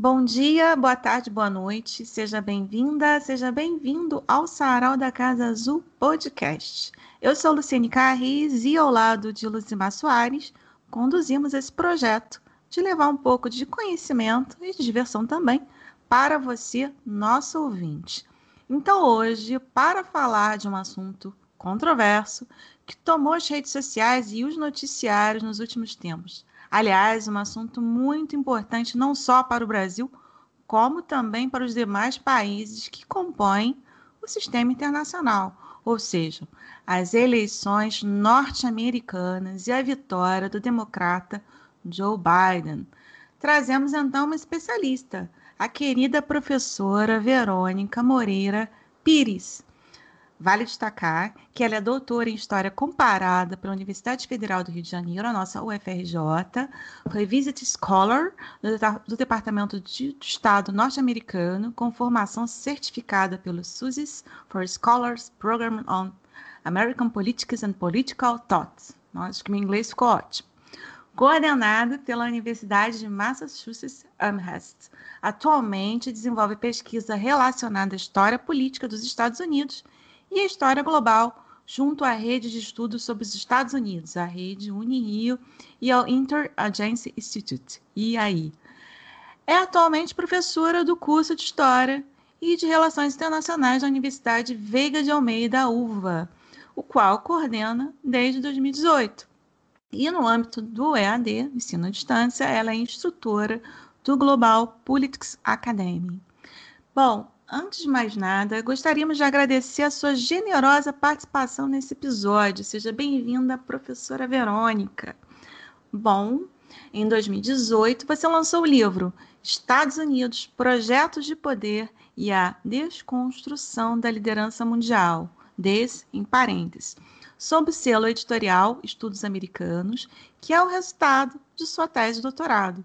Bom dia, boa tarde, boa noite. Seja bem-vinda, seja bem-vindo ao Sarau da Casa Azul Podcast. Eu sou Luciene Carris e, ao lado de Luzimar Soares, conduzimos esse projeto de levar um pouco de conhecimento e de diversão também para você, nosso ouvinte. Então, hoje, para falar de um assunto controverso que tomou as redes sociais e os noticiários nos últimos tempos, Aliás, um assunto muito importante não só para o Brasil, como também para os demais países que compõem o sistema internacional, ou seja, as eleições norte-americanas e a vitória do democrata Joe Biden. Trazemos então uma especialista, a querida professora Verônica Moreira Pires, Vale destacar que ela é doutora em História Comparada pela Universidade Federal do Rio de Janeiro, a nossa UFRJ, foi Visit Scholar do, Departamento de Estado norte-americano, com formação certificada pelo SUSES for Scholars Program on American Politics and Political Thought. Acho que meu inglês ficou ótimo. Coordenada pela Universidade de Massachusetts Amherst. Atualmente desenvolve pesquisa relacionada à história política dos Estados Unidos e a história global, junto à rede de estudos sobre os Estados Unidos, a rede Unirio e ao Interagency Institute, IAI. É atualmente professora do curso de História e de Relações Internacionais da Universidade Veiga de Almeida, UVA, o qual coordena desde 2018. E no âmbito do EAD, ensino à distância, ela é instrutora do Global Politics Academy. Bom, Antes de mais nada, gostaríamos de agradecer a sua generosa participação nesse episódio. Seja bem-vinda, professora Verônica. Bom, em 2018 você lançou o livro Estados Unidos, Projetos de Poder e a Desconstrução da Liderança Mundial, des em parênteses, sob o selo editorial Estudos Americanos, que é o resultado de sua tese de doutorado.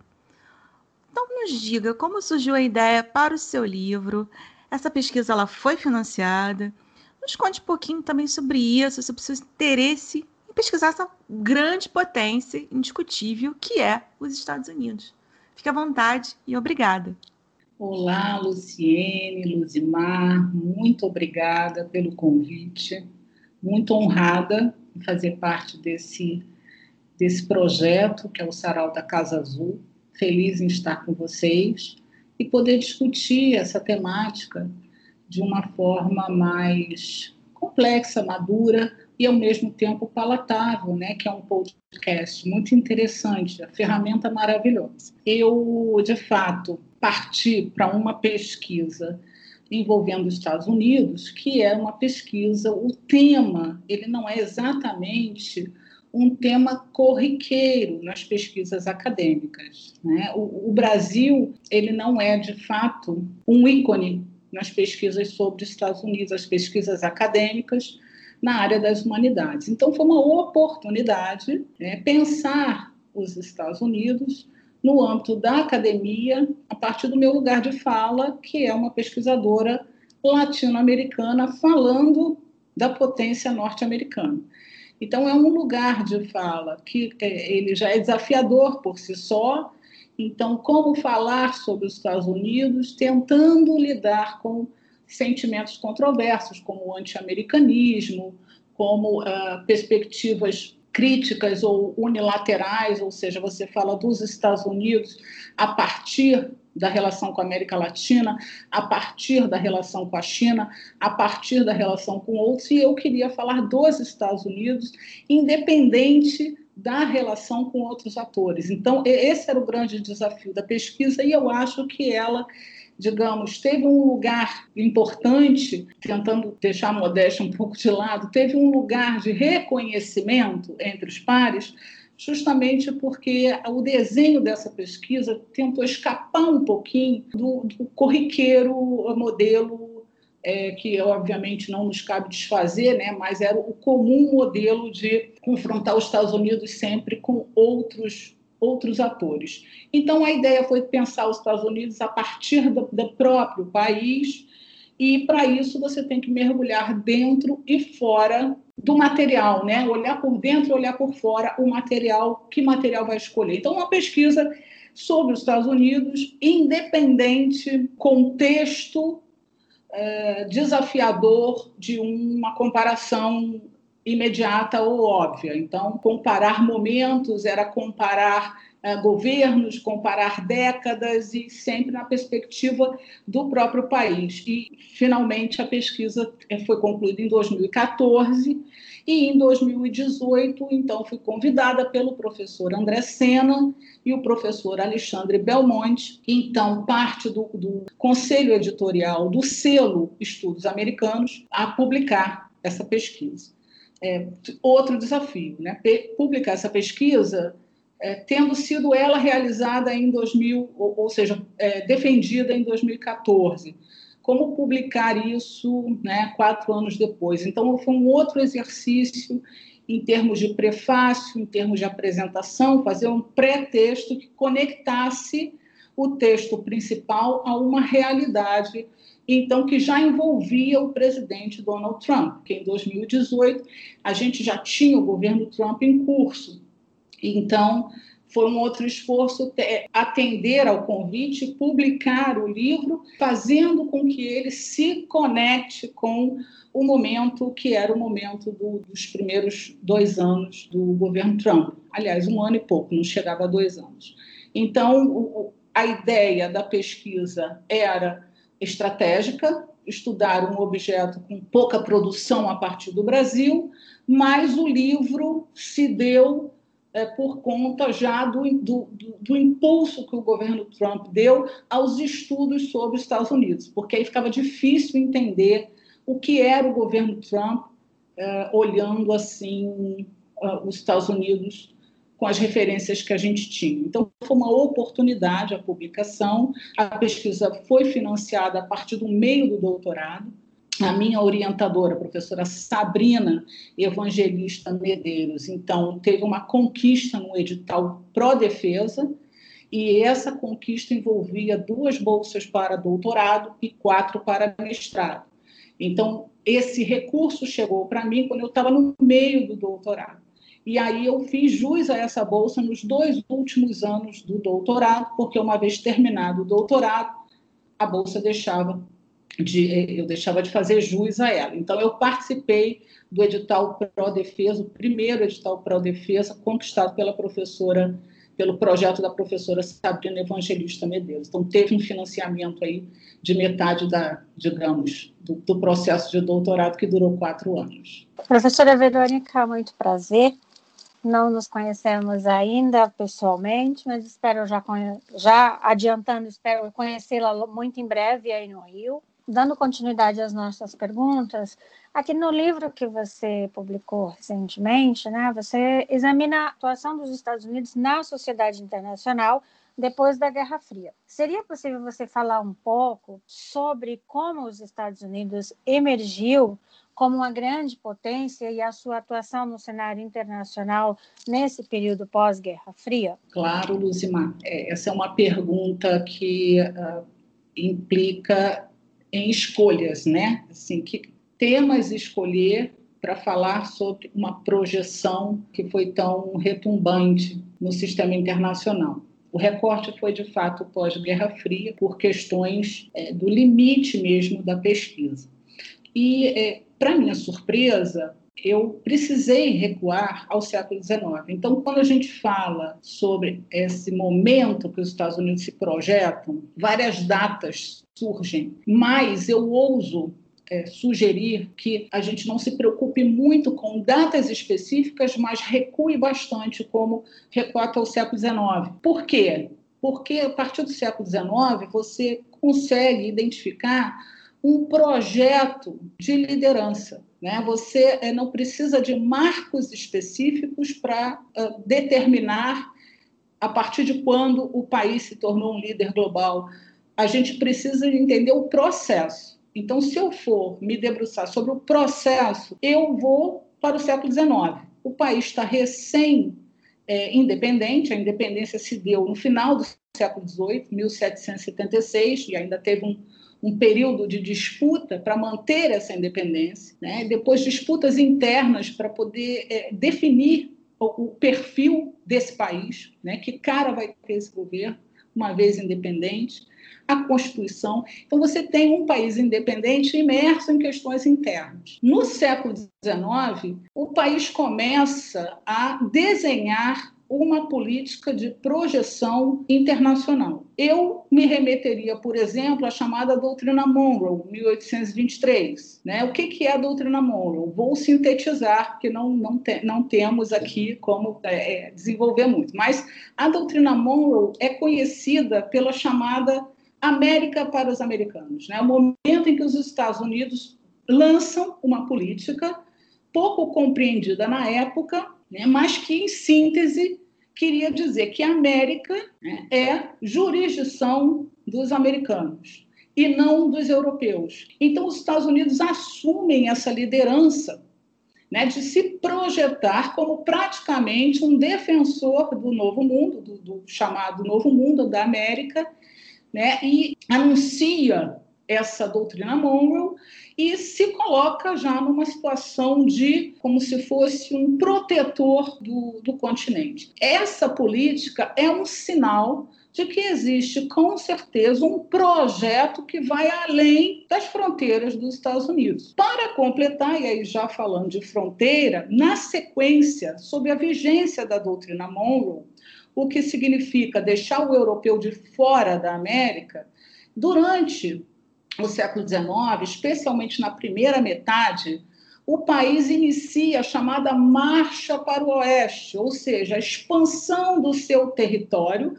Então nos diga como surgiu a ideia para o seu livro, essa pesquisa ela foi financiada. Nos conte um pouquinho também sobre isso, sobre o seu interesse em pesquisar essa grande potência indiscutível que é os Estados Unidos. Fique à vontade e obrigada. Olá, Luciene, Luzimar, muito obrigada pelo convite. Muito honrada em fazer parte desse, desse projeto que é o Sarau da Casa Azul. Feliz em estar com vocês e poder discutir essa temática de uma forma mais complexa, madura e ao mesmo tempo palatável, né, que é um podcast muito interessante, a ferramenta maravilhosa. Eu, de fato, parti para uma pesquisa envolvendo os Estados Unidos, que é uma pesquisa, o tema, ele não é exatamente um tema corriqueiro nas pesquisas acadêmicas. Né? O, o, Brasil ele não é de fato um ícone nas pesquisas sobre os Estados Unidos, as pesquisas acadêmicas na área das humanidades. Então foi uma oportunidade né, pensar os Estados Unidos no âmbito da academia, a partir do meu lugar de fala, que é uma pesquisadora latino-americana falando da potência norte-americana. Então, é um lugar de fala que é, ele já é desafiador por si só. Então, como falar sobre os Estados Unidos, tentando lidar com sentimentos controversos, como o anti-americanismo, como uh, perspectivas críticas ou unilaterais, ou seja, você fala dos Estados Unidos a partir da relação com a América Latina, a partir da relação com a China, a partir da relação com outros, e eu queria falar dos Estados Unidos, independente da relação com outros atores. Então, esse era o grande desafio da pesquisa, e eu acho que ela digamos, teve um lugar importante, tentando deixar a modéstia um pouco de lado, teve um lugar de reconhecimento entre os pares, justamente porque o desenho dessa pesquisa tentou escapar um pouquinho do, do corriqueiro modelo é, que obviamente não nos cabe desfazer, né, mas era o comum modelo de confrontar os Estados Unidos sempre com outros outros atores. Então, a ideia foi pensar os Estados Unidos a partir do, do próprio país, e para isso você tem que mergulhar dentro e fora do material, né? Olhar por dentro olhar por fora o material, que material vai escolher. Então, uma pesquisa sobre os Estados Unidos, independente contexto é, desafiador de uma comparação imediata ou óbvia. Então, comparar momentos era comparar governos, comparar décadas e sempre na perspectiva do próprio país. E, finalmente, a pesquisa é, foi concluída em 2014 e em 2018, então, fui convidada pelo professor André Sena e o professor Alexandre Belmonte, então parte do, do conselho editorial do selo Estudos Americanos, a publicar essa pesquisa. É, outro desafio, né? publicar essa pesquisa é, tendo sido ela realizada em 2000, ou, ou seja, é, defendida em 2014. Como publicar isso né, quatro anos depois? Então, foi um outro exercício em termos de prefácio, em termos de apresentação, fazer um pré-texto que conectasse o texto principal a uma realidade, então que já envolvia o presidente Donald Trump, que em 2018 a gente já tinha o governo Trump em curso. Então, foi um outro esforço atender ao convite, publicar o livro, fazendo com que ele se conecte com o momento que era o momento do, dos primeiros dois anos do governo Trump. Aliás, um ano e pouco, não chegava a dois anos. Então, o, a ideia da pesquisa era estratégica, estudar um objeto com pouca produção a partir do Brasil, mas o livro se deu é, por conta já do, do, do, impulso que o governo Trump deu aos estudos sobre os Estados Unidos, porque aí ficava difícil entender o que era o governo Trump é, olhando assim uh, os Estados Unidos com as referências que a gente tinha. Então, foi uma oportunidade a publicação. A pesquisa foi financiada a partir do meio do doutorado a minha orientadora, a professora Sabrina Evangelista Medeiros, então teve uma conquista no edital pró-defesa, e essa conquista envolvia duas bolsas para doutorado e quatro para mestrado. Então, esse recurso chegou para mim quando eu estava no meio do doutorado. E aí eu fiz jus a essa bolsa nos dois últimos anos do doutorado, porque uma vez terminado o doutorado, a bolsa deixava de, eu deixava de fazer jus a ela. Então, eu participei do edital Pró-Defesa, o primeiro edital Pró-Defesa, conquistado pela professora, pelo projeto da professora Sabrina Evangelista Medeiros. Então, teve um financiamento aí de metade da, digamos, do, do processo de doutorado que durou quatro anos. Professora Verônica, muito prazer. Não nos conhecemos ainda pessoalmente, mas espero já, já adiantando, espero conhecê-la muito em breve aí no Rio dando continuidade às nossas perguntas, aqui no livro que você publicou recentemente, né, você examina a atuação dos Estados Unidos na sociedade internacional depois da Guerra Fria. Seria possível você falar um pouco sobre como os Estados Unidos emergiu como uma grande potência e a sua atuação no cenário internacional nesse período pós-Guerra Fria? Claro, Luzimar. É, essa é uma pergunta que uh, implica em escolhas, né? Assim, que temas escolher para falar sobre uma projeção que foi tão retumbante no sistema internacional. O recorte foi, de fato, pós-Guerra Fria, por questões é, do limite mesmo da pesquisa. E, é, para minha surpresa, eu precisei recuar ao século XIX. Então, quando a gente fala sobre esse momento que os Estados Unidos se projetam, várias datas surgem, mas eu ouso é, sugerir que a gente não se preocupe muito com datas específicas, mas recue bastante, como recuar ao século XIX. Por quê? Porque a partir do século XIX você consegue identificar um projeto de liderança. Né? Você é, não precisa de marcos específicos para determinar a partir de quando o país se tornou um líder global. A gente precisa entender o processo. Então, se eu for me debruçar sobre o processo, eu vou para o século XIX. O país está recém é, independente, a independência se deu no final do século XVIII, 1776, e ainda teve um, um período de disputa para manter essa independência, né? depois disputas internas para poder é, definir o, o perfil desse país, né? que cara vai ter esse governo, uma vez independente, a Constituição. Então, você tem um país independente imerso em questões internas. No século XIX, o país começa a desenhar uma política de projeção internacional. Eu me remeteria, por exemplo, à chamada doutrina Monroe, 1823. Né? O que, que é a doutrina Monroe? Vou sintetizar, porque não, não, te, não temos aqui como é, é, desenvolver muito. Mas a doutrina Monroe é conhecida pela chamada América para os americanos. Né? O momento em que os Estados Unidos lançam uma política pouco compreendida na época, né, mas que, em síntese, queria dizer que a América né, é jurisdição dos americanos e não dos europeus. Então, os Estados Unidos assumem essa liderança né, de se projetar como praticamente um defensor do novo mundo, do, do chamado novo mundo da América, né, e anuncia essa doutrina Monroe e se coloca já numa situação de como se fosse um protetor do, do continente. Essa política é um sinal de que existe com certeza um projeto que vai além das fronteiras dos Estados Unidos. Para completar, e aí já falando de fronteira, na sequência, sob a vigência da doutrina Monroe, o que significa deixar o europeu de fora da América, durante o século XIX, especialmente na primeira metade, o país inicia a chamada marcha para o oeste, ou seja, a expansão do seu território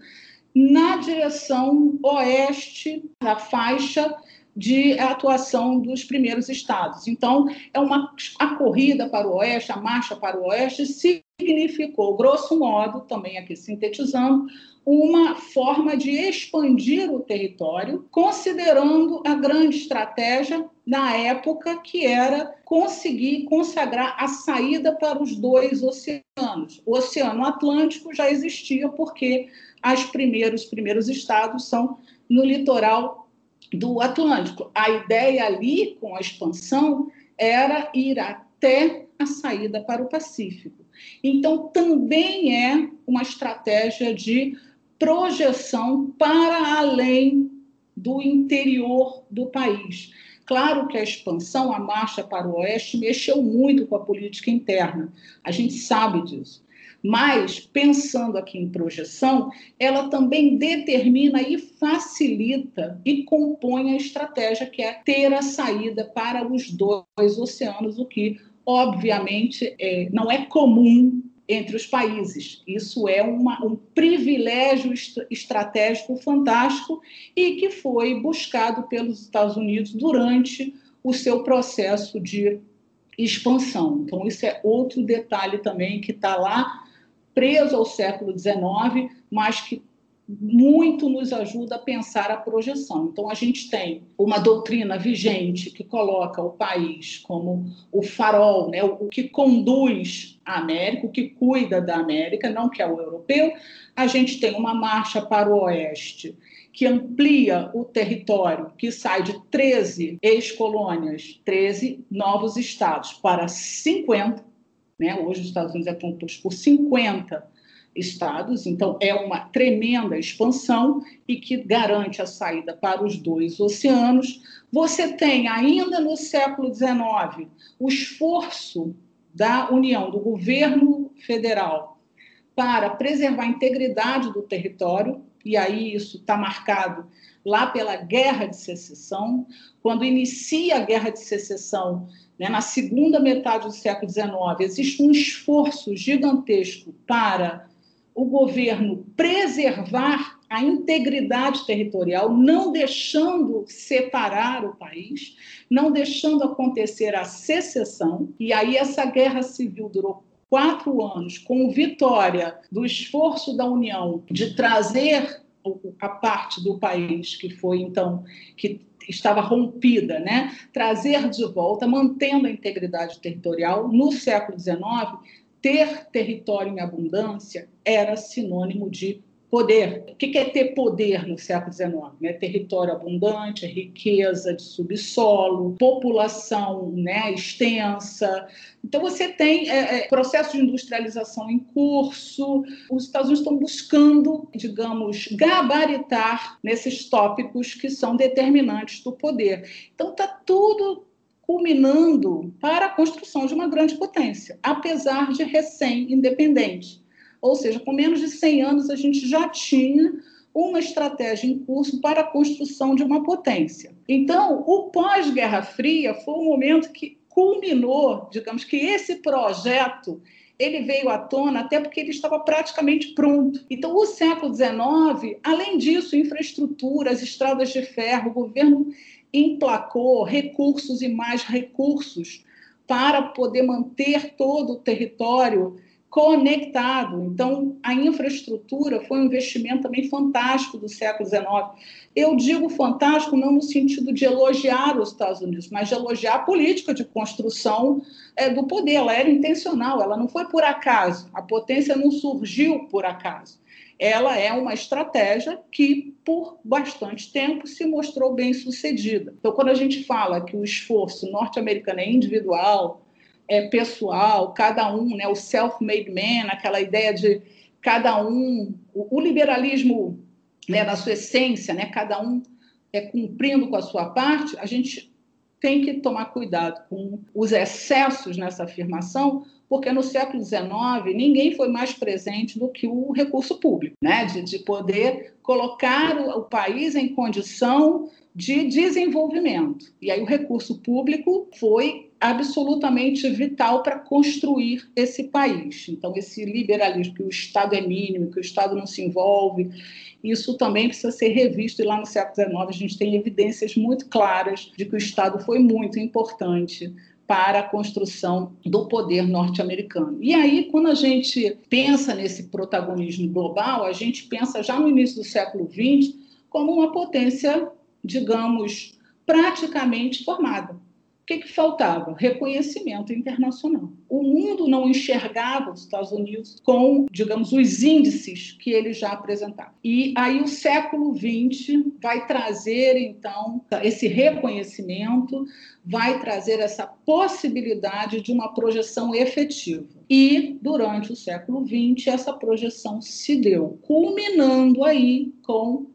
na direção oeste da faixa de atuação dos primeiros estados. Então, é uma a corrida para o oeste, a marcha para o oeste significou, grosso modo, também aqui sintetizando, uma forma de expandir o território, considerando a grande estratégia na época que era conseguir consagrar a saída para os dois oceanos. O Oceano Atlântico já existia porque os primeiros, primeiros estados são no litoral do Atlântico. A ideia ali, com a expansão, era ir até a saída para o Pacífico. Então, também é uma estratégia de projeção para além do interior do país. Claro que a expansão, a marcha para o oeste, mexeu muito com a política interna, a gente sabe disso. Mas, pensando aqui em projeção, ela também determina e facilita e compõe a estratégia que é ter a saída para os dois oceanos, o que, obviamente, é, não é comum entre os países. Isso é uma, um privilégio est estratégico fantástico e que foi buscado pelos Estados Unidos durante o seu processo de expansão. Então, isso é outro detalhe também que está lá preso ao século XIX, mas que muito nos ajuda a pensar a projeção. Então, a gente tem uma doutrina vigente que coloca o país como o farol, né, o que conduz a América, o que cuida da América, não que é o europeu. A gente tem uma marcha para o oeste que amplia o território, que sai de 13 ex-colônias, 13 novos estados, para 50. Né? Hoje, os Estados Unidos é composto por 50 estados, então é uma tremenda expansão e que garante a saída para os dois oceanos. Você tem ainda no século XIX o esforço da União, do governo federal, para preservar a integridade do território, e aí isso está marcado lá pela Guerra de Secessão. Quando inicia a Guerra de Secessão, né, na segunda metade do século XIX, existe um esforço gigantesco para o governo preservar a integridade territorial, não deixando separar o país, não deixando acontecer a secessão. E aí essa guerra civil durou quatro anos, com vitória do esforço da União de trazer a parte do país que foi então que estava rompida, né? Trazer de volta, mantendo a integridade territorial no século XIX ter território em abundância era sinônimo de Poder. O que é ter poder no século XIX? Né? Território abundante, riqueza de subsolo, população né, extensa. Então, você tem é, é, processo de industrialização em curso. Os Estados Unidos estão buscando, digamos, gabaritar nesses tópicos que são determinantes do poder. Então, está tudo culminando para a construção de uma grande potência, apesar de recém-independente. Ou seja, com menos de 100 anos, a gente já tinha uma estratégia em curso para a construção de uma potência. Então, o pós-Guerra Fria foi um momento que culminou, digamos que esse projeto ele veio à tona até porque ele estava praticamente pronto. Então, o século XIX, além disso, infraestrutura, as estradas de ferro, o governo emplacou recursos e mais recursos para poder manter todo o território conectado. Então, a infraestrutura foi um investimento também fantástico do século XIX. Eu digo fantástico não no sentido de elogiar os Estados Unidos, mas de elogiar a política de construção é, do poder. Ela era intencional, ela não foi por acaso. A potência não surgiu por acaso. Ela é uma estratégia que, por bastante tempo, se mostrou bem sucedida. Então, quando a gente fala que o esforço norte-americano é individual, é, pessoal, cada um, né, o self-made man, aquela ideia de cada um, o, o liberalismo né, na sua essência, né, cada um é cumprindo com a sua parte, a gente tem que tomar cuidado com os excessos nessa afirmação, porque no século XIX ninguém foi mais presente do que o recurso público, né? de, de poder colocar o, o país em condição de desenvolvimento. E aí o recurso público foi absolutamente vital para construir esse país. Então, esse liberalismo, que o Estado é mínimo, que o Estado não se envolve, isso também precisa ser revisto. E lá no século XIX a gente tem evidências muito claras de que o Estado foi muito importante para a construção do poder norte-americano. E aí, quando a gente pensa nesse protagonismo global, a gente pensa já no início do século XX como uma potência, digamos, praticamente formada. O que, que, faltava? Reconhecimento internacional. O mundo não enxergava os Estados Unidos com, digamos, os índices que ele já apresentava. E aí o século XX vai trazer, então, esse reconhecimento, vai trazer essa possibilidade de uma projeção efetiva. E, durante o século XX, essa projeção se deu, culminando aí com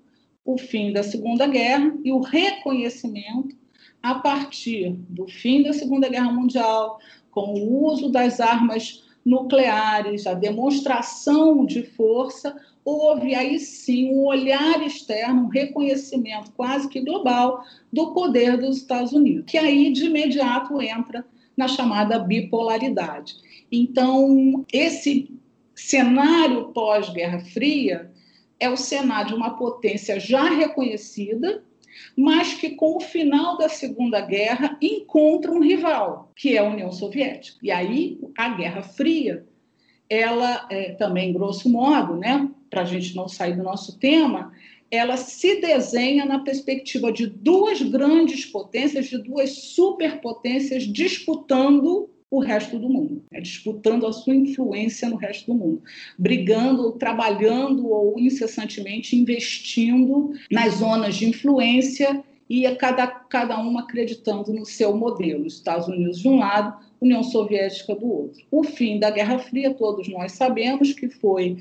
o fim da Segunda Guerra e o reconhecimento a partir do fim da Segunda Guerra Mundial, com o uso das armas nucleares, a demonstração de força, houve aí sim um olhar externo, um reconhecimento quase que global do poder dos Estados Unidos, que aí de imediato entra na chamada bipolaridade. Então, esse cenário pós-Guerra Fria é o cenário de uma potência já reconhecida, mas que com o final da Segunda Guerra encontra um rival, que é a União Soviética. E aí a Guerra Fria, ela é, também, grosso modo, né, para a gente não sair do nosso tema, ela se desenha na perspectiva de duas grandes potências, de duas superpotências disputando o resto do mundo, né? disputando a sua influência no resto do mundo, brigando, trabalhando ou incessantemente investindo nas zonas de influência e cada, cada um acreditando no seu modelo. Estados Unidos de um lado, União Soviética do outro. O fim da Guerra Fria, todos nós sabemos que foi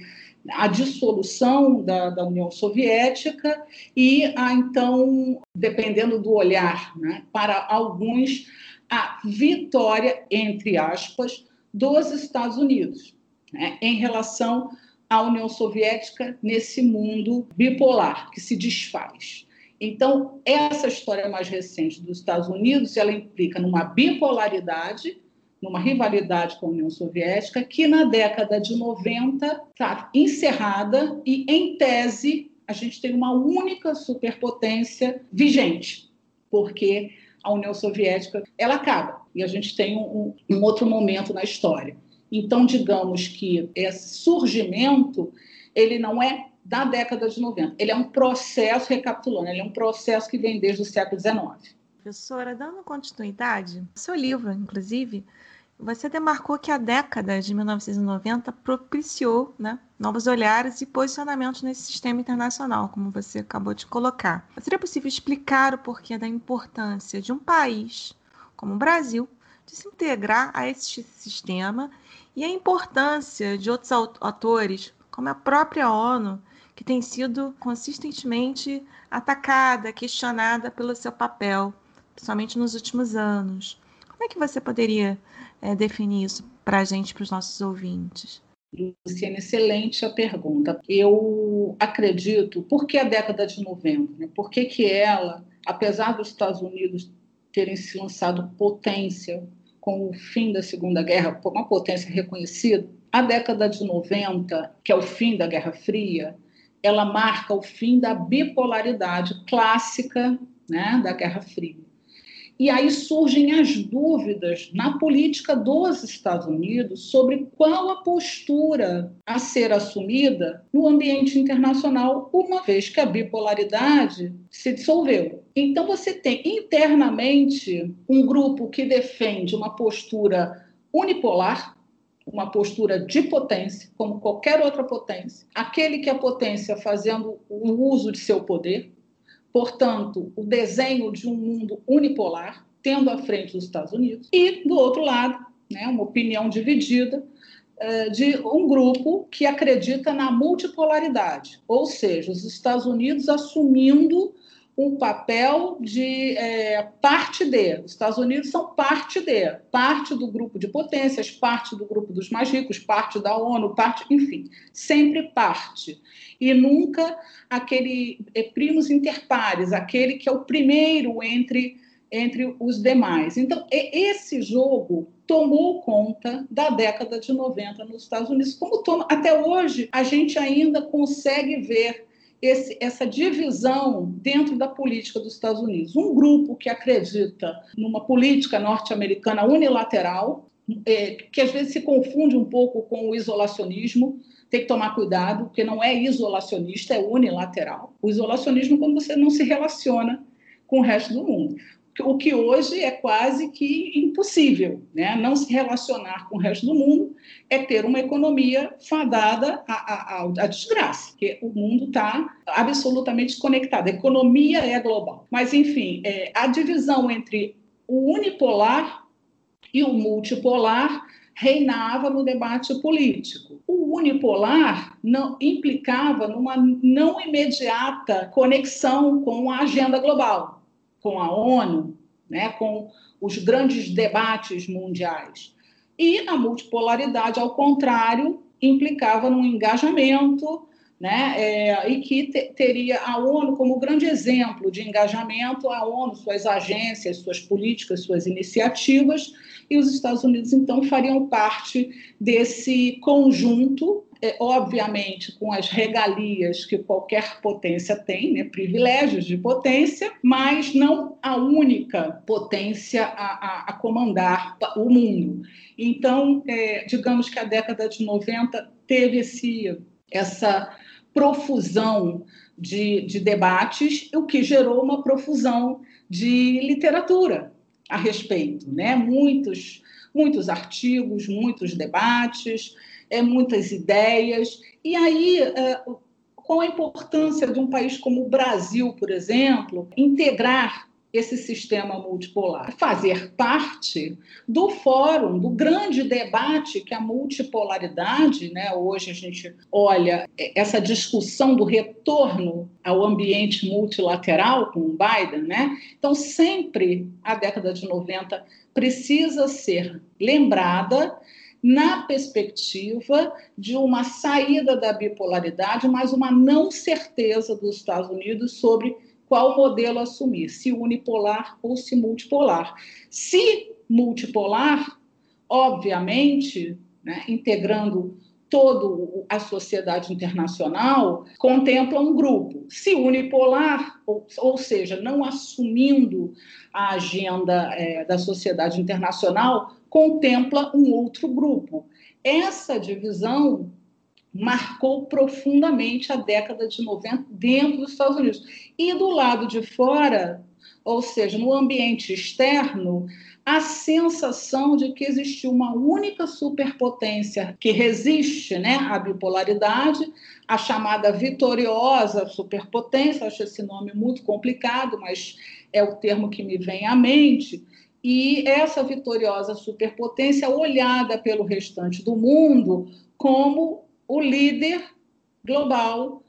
a dissolução da, da União Soviética e, a, então, dependendo do olhar, né, para alguns, a vitória, entre aspas, dos Estados Unidos né, em relação à União Soviética nesse mundo bipolar que se desfaz. Então, essa história mais recente dos Estados Unidos, ela implica numa bipolaridade, numa rivalidade com a União Soviética, que na década de 90 está encerrada e, em tese, a gente tem uma única superpotência vigente, porque a União Soviética, ela acaba e a gente tem um, um outro momento na história. Então, digamos que esse surgimento, ele não é da década de 90, ele é um processo, recapitulando, ele é um processo que vem desde o século XIX. Professora, dando continuidade, seu livro, inclusive, Você demarcou que a década de 1990 propiciou né, novos olhares e posicionamentos nesse sistema internacional, como você acabou de colocar. Seria possível explicar o porquê da importância de um país como o Brasil de se integrar a esse sistema e a importância de outros atores, como a própria ONU, que tem sido consistentemente atacada, questionada pelo seu papel, principalmente nos últimos anos. Como é que você poderia é, definir isso para a gente, para os nossos ouvintes? Luciana, excelente a pergunta. Eu acredito, por que a década de 90? Né? Por que, que ela, apesar dos Estados Unidos terem se lançado potência com o fim da Segunda Guerra, uma potência reconhecida, a década de 90, que é o fim da Guerra Fria, ela marca o fim da bipolaridade clássica né, da Guerra Fria. E aí surgem as dúvidas na política dos Estados Unidos sobre qual a postura a ser assumida no ambiente internacional, uma vez que a bipolaridade se dissolveu. Então, você tem internamente um grupo que defende uma postura unipolar, uma postura de potência, como qualquer outra potência, aquele que é potência fazendo o uso de seu poder, portanto, o desenho de um mundo unipolar, tendo à frente os Estados Unidos, e, do outro lado, né, uma opinião dividida uh, de um grupo que acredita na multipolaridade, ou seja, os Estados Unidos assumindo um papel de é, parte de. Os Estados Unidos são parte de, parte do grupo de potências, parte do grupo dos mais ricos, parte da ONU, parte, enfim, sempre parte. E nunca aquele é, primos interpares, aquele que é o primeiro entre, entre os demais. Então, esse jogo tomou conta da década de 90 nos Estados Unidos, como toma, até hoje a gente ainda consegue ver esse, essa divisão dentro da política dos Estados Unidos. Um grupo que acredita numa política norte-americana unilateral, é, que às vezes se confunde um pouco com o isolacionismo, tem que tomar cuidado, porque não é isolacionista, é unilateral. O isolacionismo é quando você não se relaciona com o resto do mundo o que hoje é quase que impossível, né? Não se relacionar com o resto do mundo é ter uma economia fadada à, à, à desgraça, porque o mundo está absolutamente desconectado. A economia é global. Mas, enfim, é, a divisão entre o unipolar e o multipolar reinava no debate político. O unipolar não implicava numa não imediata conexão com a agenda global com a ONU, né, com os grandes debates mundiais. E a multipolaridade, ao contrário, implicava num engajamento, né, é, e que te, teria a ONU como grande exemplo de engajamento, a ONU, suas agências, suas políticas, suas iniciativas, e os Estados Unidos, então, fariam parte desse conjunto é, obviamente com as regalias que qualquer potência tem, né, privilégios de potência, mas não a única potência a, a, a comandar o mundo. Então, é, digamos que a década de 90 teve esse, essa profusão de, de debates, o que gerou uma profusão de literatura a respeito, né? Muitos, muitos artigos, muitos debates, é, muitas ideias. E aí, é, qual a importância de um país como o Brasil, por exemplo, integrar esse sistema multipolar, fazer parte do fórum, do grande debate que a multipolaridade, né? Hoje a gente olha essa discussão do retorno ao ambiente multilateral com o Biden, né? Então sempre a década de 90 precisa ser lembrada na perspectiva de uma saída da bipolaridade, mas uma não certeza dos Estados Unidos sobre qual modelo assumir, se unipolar ou se multipolar. Se multipolar, obviamente, né, integrando toda a sociedade internacional, contempla um grupo. Se unipolar, ou, ou seja, não assumindo a agenda é, da sociedade internacional, contempla um outro grupo. Essa divisão marcou profundamente a década de 90 dentro dos Estados Unidos. E do lado de fora, ou seja, no ambiente externo, a sensação de que existe uma única superpotência que resiste né, à bipolaridade, a chamada vitoriosa superpotência, acho esse nome muito complicado, mas é o termo que me vem à mente, e essa vitoriosa superpotência olhada pelo restante do mundo como o líder global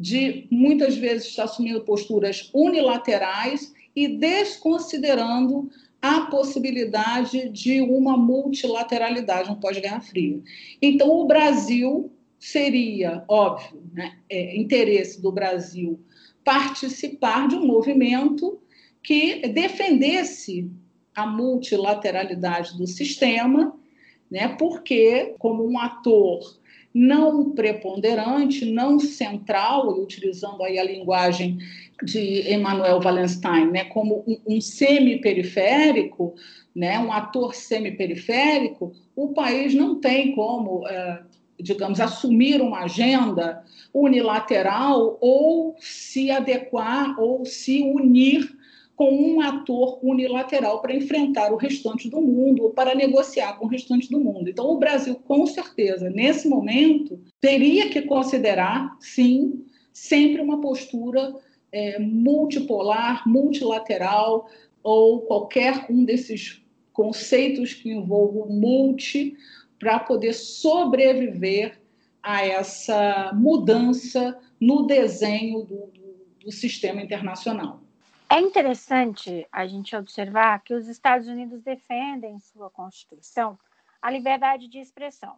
de muitas vezes assumindo posturas unilaterais e desconsiderando a possibilidade de uma multilateralidade no pós-Guerra Fria. Então, o Brasil seria, óbvio, né, é, interesse do Brasil participar de um movimento que defendesse a multilateralidade do sistema, né, porque, como um ator não preponderante, não central, utilizando aí a linguagem de Emmanuel Wallenstein, né, como um, um semi-periférico, né, um ator semi-periférico, o país não tem como, é, digamos, assumir uma agenda unilateral ou se adequar ou se unir com um ator unilateral para enfrentar o restante do mundo ou para negociar com o restante do mundo. Então, o Brasil, com certeza, nesse momento, teria que considerar, sim, sempre uma postura é, multipolar, multilateral, ou qualquer um desses conceitos que envolvam multi, para poder sobreviver a essa mudança no desenho do, do, do sistema internacional. É interessante a gente observar que os Estados Unidos defendem em sua Constituição a liberdade de expressão.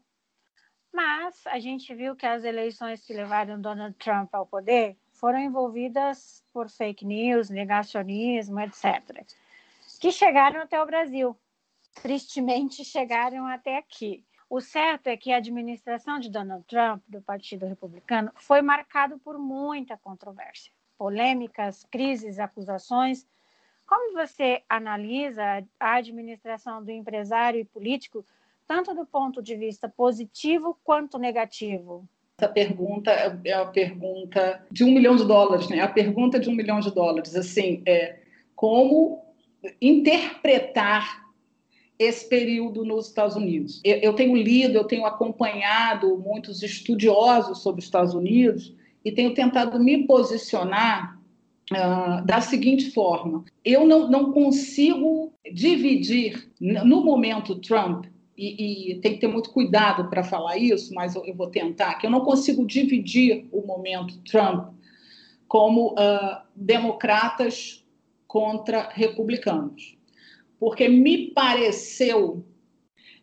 Mas a gente viu que as eleições que levaram Donald Trump ao poder foram envolvidas por fake news, negacionismo, etc., que chegaram até o Brasil. Tristemente, chegaram até aqui. O certo é que a administração de Donald Trump, do Partido Republicano, foi marcado por muita controvérsia, polêmicas, crises, acusações. Como você analisa a administração do empresário e político, tanto do ponto de vista positivo quanto negativo? Essa pergunta é a pergunta de um milhão de dólares, né? A pergunta de um milhão de dólares, assim, é como interpretar esse período nos Estados Unidos. Eu, eu tenho lido, eu tenho acompanhado muitos estudiosos sobre os Estados Unidos e tenho tentado me posicionar uh, da seguinte forma: eu não, não consigo dividir no momento Trump e, e, tem que ter muito cuidado para falar isso, mas eu, eu, vou tentar, que eu não consigo dividir o momento Trump como uh, democratas contra republicanos. Porque me pareceu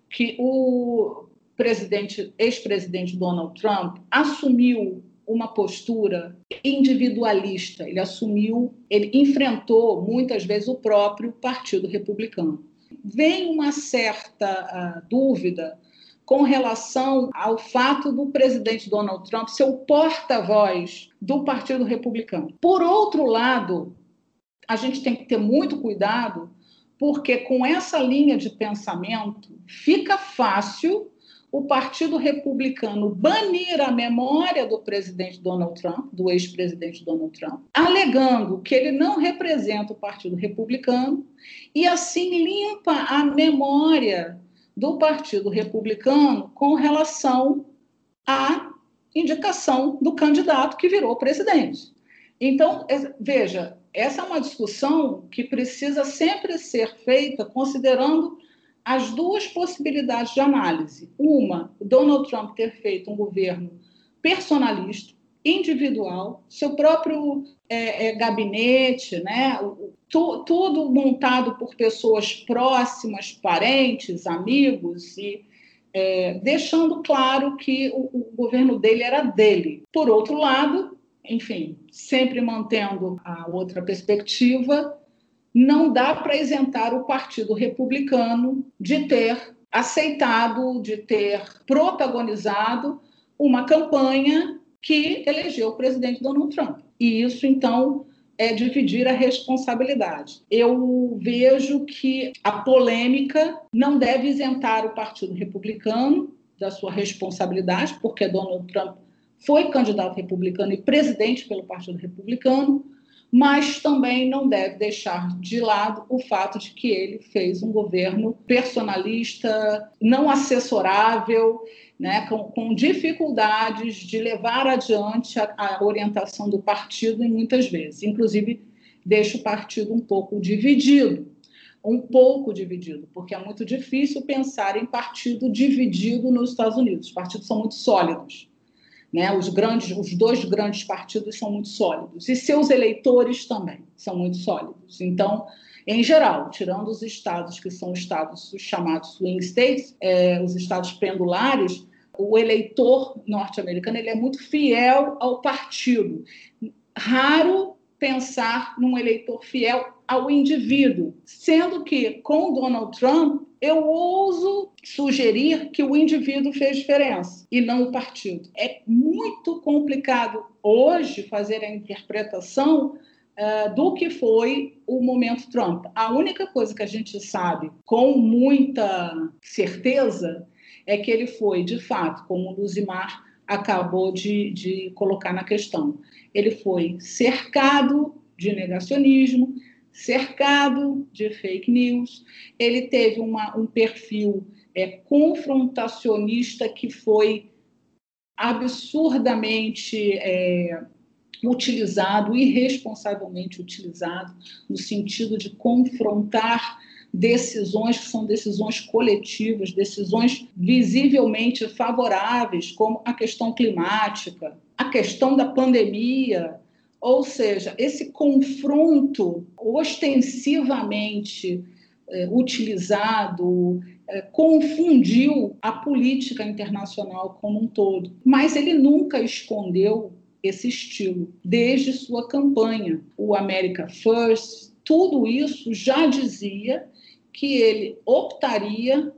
que o presidente, ex-presidente Donald Trump assumiu uma postura individualista, ele assumiu, ele enfrentou muitas vezes o próprio Partido Republicano vem uma certa uh, dúvida com relação ao fato do presidente Donald Trump ser o porta-voz do Partido Republicano. Por outro lado, a gente tem que ter muito cuidado, porque com essa linha de pensamento fica fácil o Partido Republicano banir a memória do presidente Donald Trump, do ex-presidente Donald Trump, alegando que ele não representa o Partido Republicano e assim limpa a memória do Partido Republicano com relação à indicação do candidato que virou presidente. Então, veja, essa é uma discussão que precisa sempre ser feita considerando as duas possibilidades de análise. Uma, Donald Trump ter feito um governo personalista, individual, seu próprio é, é, gabinete, né? Tu, tudo montado por pessoas próximas, parentes, amigos, e é, deixando claro que o, o governo dele era dele. Por outro lado, enfim, sempre mantendo a outra perspectiva, não dá para isentar o Partido Republicano de ter aceitado, de ter protagonizado uma campanha que elegeu o presidente Donald Trump. E isso, então, é dividir a responsabilidade. Eu vejo que a polêmica não deve isentar o Partido Republicano da sua responsabilidade, porque Donald Trump foi candidato republicano e presidente pelo Partido Republicano, mas também não deve deixar de lado o fato de que ele fez um governo personalista, não assessorável, né, com, com, dificuldades de levar adiante a, a orientação do partido, e muitas vezes, inclusive, deixa o partido um pouco dividido um pouco dividido, porque é muito difícil pensar em partido dividido nos Estados Unidos. Os partidos são muito sólidos. Né? Os, grandes, os dois grandes partidos são muito sólidos. E seus eleitores também são muito sólidos. Então, em geral, tirando os estados que são estados chamados swing states, é, os estados pendulares, o eleitor norte-americano ele é muito fiel ao partido. Raro pensar num eleitor fiel ao indivíduo, sendo que com Donald Trump eu ouso sugerir que o indivíduo fez diferença e não o partido. É muito complicado hoje fazer a interpretação uh, do que foi o momento Trump. A única coisa que a gente sabe com muita certeza é que ele foi, de fato, como o Luzimar acabou de, de colocar na questão, ele foi cercado de negacionismo, cercado de fake news, ele teve uma, um perfil é, confrontacionista que foi absurdamente é, utilizado, irresponsavelmente utilizado, no sentido de confrontar decisões que são decisões coletivas, decisões visivelmente favoráveis, como a questão climática, a questão da pandemia, ou seja, esse confronto ostensivamente é, utilizado é, confundiu a política internacional como um todo. Mas ele nunca escondeu esse estilo, desde sua campanha. O America First, tudo isso já dizia que ele optaria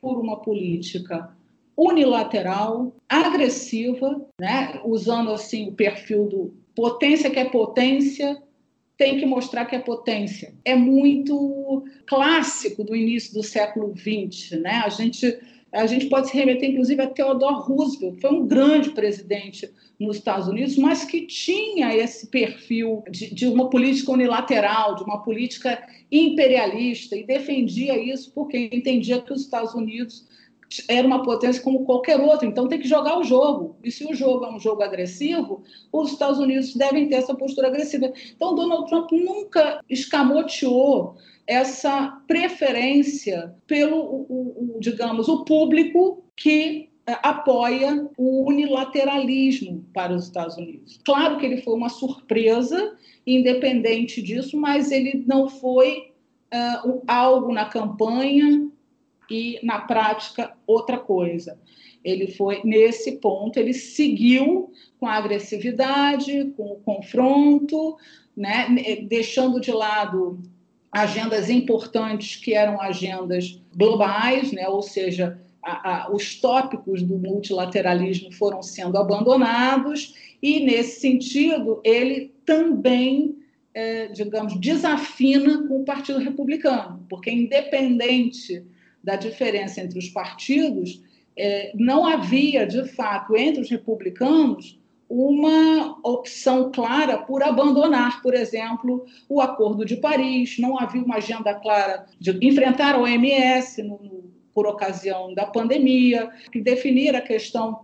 por uma política unilateral, agressiva, né? usando assim o perfil do Potência que é potência tem que mostrar que é potência. É muito clássico do início do século XX, né? A gente a gente pode se remeter, inclusive, a Theodore Roosevelt, que foi um grande presidente nos Estados Unidos, mas que tinha esse perfil de, de, uma política unilateral, de uma política imperialista, e defendia isso porque entendia que os Estados Unidos era uma potência como qualquer outra, então tem que jogar o jogo. E se o jogo é um jogo agressivo, os Estados Unidos devem ter essa postura agressiva. Então, Donald Trump nunca escamoteou essa preferência pelo, o, o, digamos, o público que eh, apoia o unilateralismo para os Estados Unidos. Claro que ele foi uma surpresa, independente disso, mas ele não foi uh, algo na campanha e na prática outra coisa. Ele foi nesse ponto, ele seguiu com a agressividade, com o confronto, né, deixando de lado agendas importantes que eram agendas globais, né, ou seja, a, a, os tópicos do multilateralismo foram sendo abandonados, e nesse sentido ele também é, digamos, desafina com o Partido Republicano, porque independente da diferença entre os partidos, é, não havia, de fato, entre os republicanos, uma opção clara por abandonar, por exemplo, o Acordo de Paris, não havia uma agenda clara de enfrentar a OMS no, por ocasião da pandemia, definir a questão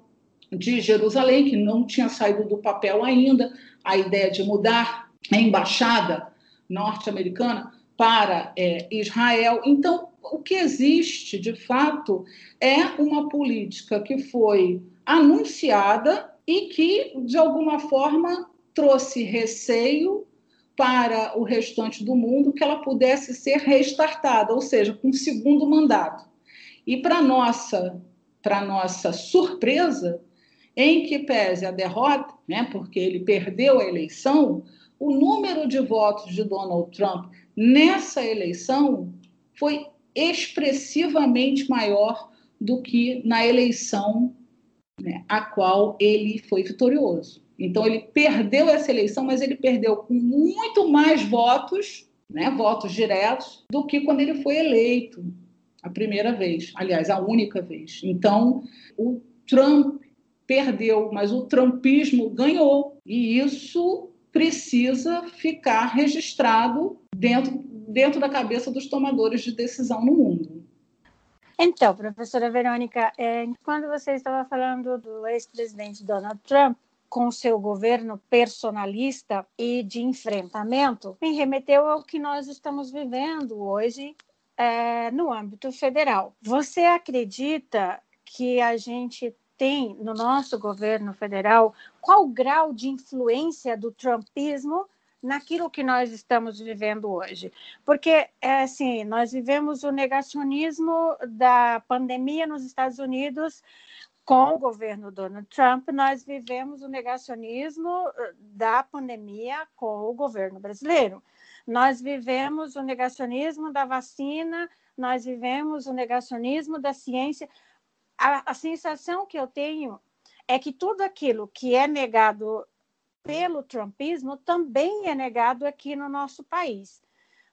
de Jerusalém, que não tinha saído do papel ainda, a ideia de mudar a embaixada norte-americana para é, Israel. Então, o que existe, de fato, é uma política que foi anunciada e que, de alguma forma, trouxe receio para o restante do mundo que ela pudesse ser restartada, ou seja, com um segundo mandato. E para nossa, para nossa surpresa, em que pese a derrota, né, porque ele perdeu a eleição, o número de votos de Donald Trump nessa eleição foi expressivamente maior do que na eleição né, a qual ele foi vitorioso. Então, ele perdeu essa eleição, mas ele perdeu com muito mais votos, né, votos diretos, do que quando ele foi eleito a primeira vez, aliás, a única vez. Então, o Trump perdeu, mas o trumpismo ganhou. E isso precisa ficar registrado dentro, dentro da cabeça dos tomadores de decisão no mundo. Então, professora Verônica, é, quando você estava falando do ex-presidente Donald Trump, com seu governo personalista e de enfrentamento, me remeteu ao que nós estamos vivendo hoje é, no âmbito federal. Você acredita que a gente tem no nosso governo federal qual grau de influência do trumpismo naquilo que nós estamos vivendo hoje. Porque, é assim, nós vivemos o negacionismo da pandemia nos Estados Unidos com o governo Donald Trump, nós vivemos o negacionismo eh, da pandemia com o governo brasileiro. Nós vivemos o negacionismo da vacina, nós vivemos o negacionismo da ciência. A, a sensação que eu tenho é que tudo aquilo que é negado pelo trumpismo também é negado aqui no nosso país.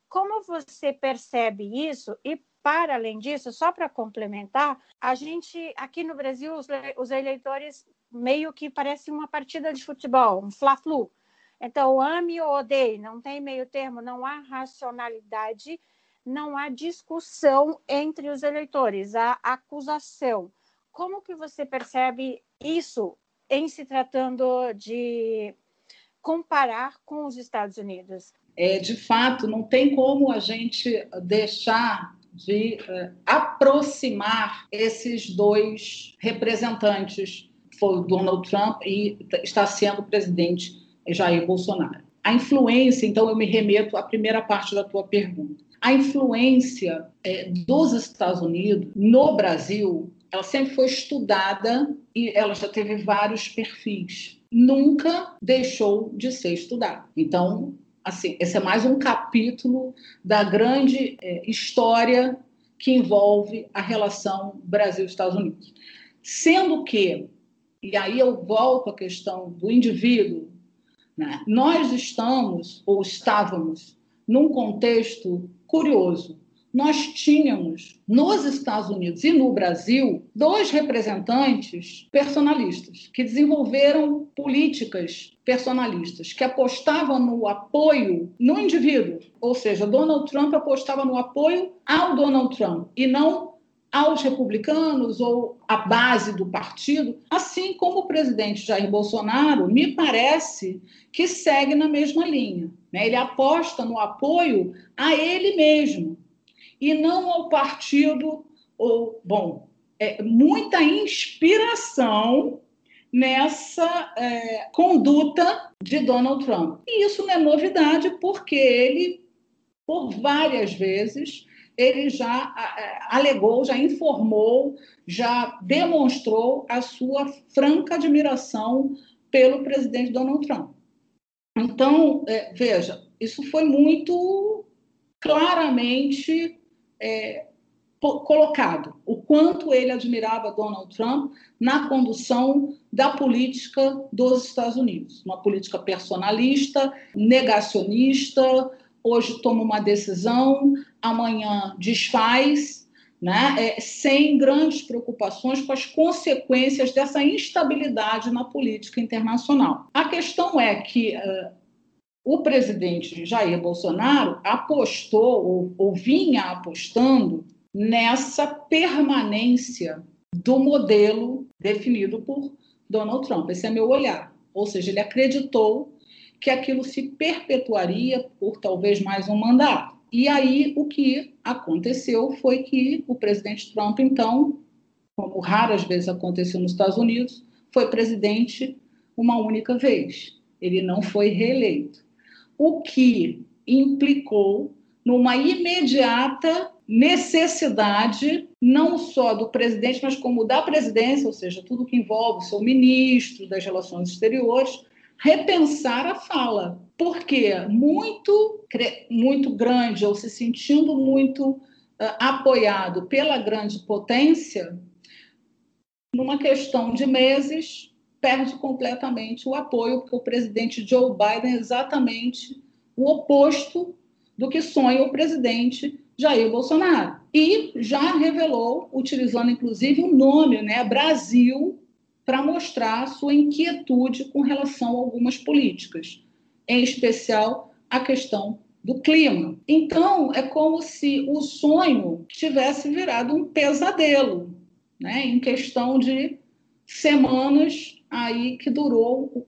Como você percebe isso e para além disso, só para complementar, a gente aqui no Brasil os, os eleitores meio que parece uma partida de futebol, um fla-flu. Então, ame ou odeie, não tem meio termo, não há racionalidade, não há discussão entre os eleitores, há acusação. Como que você percebe isso em se tratando de comparar com os Estados Unidos? É, de fato, não tem como a gente deixar de uh, aproximar esses dois representantes, foi Donald Trump e está sendo o presidente Jair Bolsonaro. A influência, então, eu me remeto à primeira parte da tua pergunta. A influência é, dos Estados Unidos no Brasil, ela sempre foi estudada e ela já teve vários perfis. Nunca deixou de ser estudada. Então, assim, esse é mais um capítulo da grande é, história que envolve a relação Brasil-Estados Unidos. Sendo que, e aí eu volto à questão do indivíduo, né? nós estamos, ou estávamos, num contexto curioso nós tínhamos nos Estados Unidos e no Brasil dois representantes personalistas que desenvolveram políticas personalistas que apostavam no apoio no indivíduo, ou seja, Donald Trump apostava no apoio ao Donald Trump e não aos republicanos ou à base do partido, assim como o presidente Jair Bolsonaro, me parece que segue na mesma linha. Né? Ele aposta no apoio a ele mesmo, e não ao partido, ou, bom, é, muita inspiração nessa é, conduta de Donald Trump. E isso não é novidade, porque ele, por várias vezes, ele já é, alegou, já informou, já demonstrou a sua franca admiração pelo presidente Donald Trump. Então, é, veja, isso foi muito claramente é, colocado o quanto ele admirava Donald Trump na condução da política dos Estados Unidos, uma política personalista, negacionista. Hoje toma uma decisão, amanhã desfaz, né, é, sem grandes preocupações com as consequências dessa instabilidade na política internacional. A questão é que uh, o presidente Jair Bolsonaro apostou ou, ou vinha apostando nessa permanência do modelo definido por Donald Trump. Esse é meu olhar. Ou seja, ele acreditou que aquilo se perpetuaria por talvez mais um mandato. E aí o que aconteceu foi que o presidente Trump, então, como raras vezes aconteceu nos Estados Unidos, foi presidente uma única vez. Ele não foi reeleito o que implicou numa imediata necessidade, não só do presidente, mas como da presidência, ou seja, tudo que envolve o seu ministro das relações exteriores, repensar a fala. Porque muito, muito grande, ou se sentindo muito uh, apoiado pela grande potência, numa questão de meses, perde completamente o apoio, porque o presidente Joe Biden é exatamente o oposto do que sonha o presidente Jair Bolsonaro. E já revelou, utilizando inclusive o nome, né, Brasil, para mostrar sua inquietude com relação a algumas políticas. em especial a questão do clima. Então, é como se o sonho tivesse virado um pesadelo, né? em questão de semanas aí que durou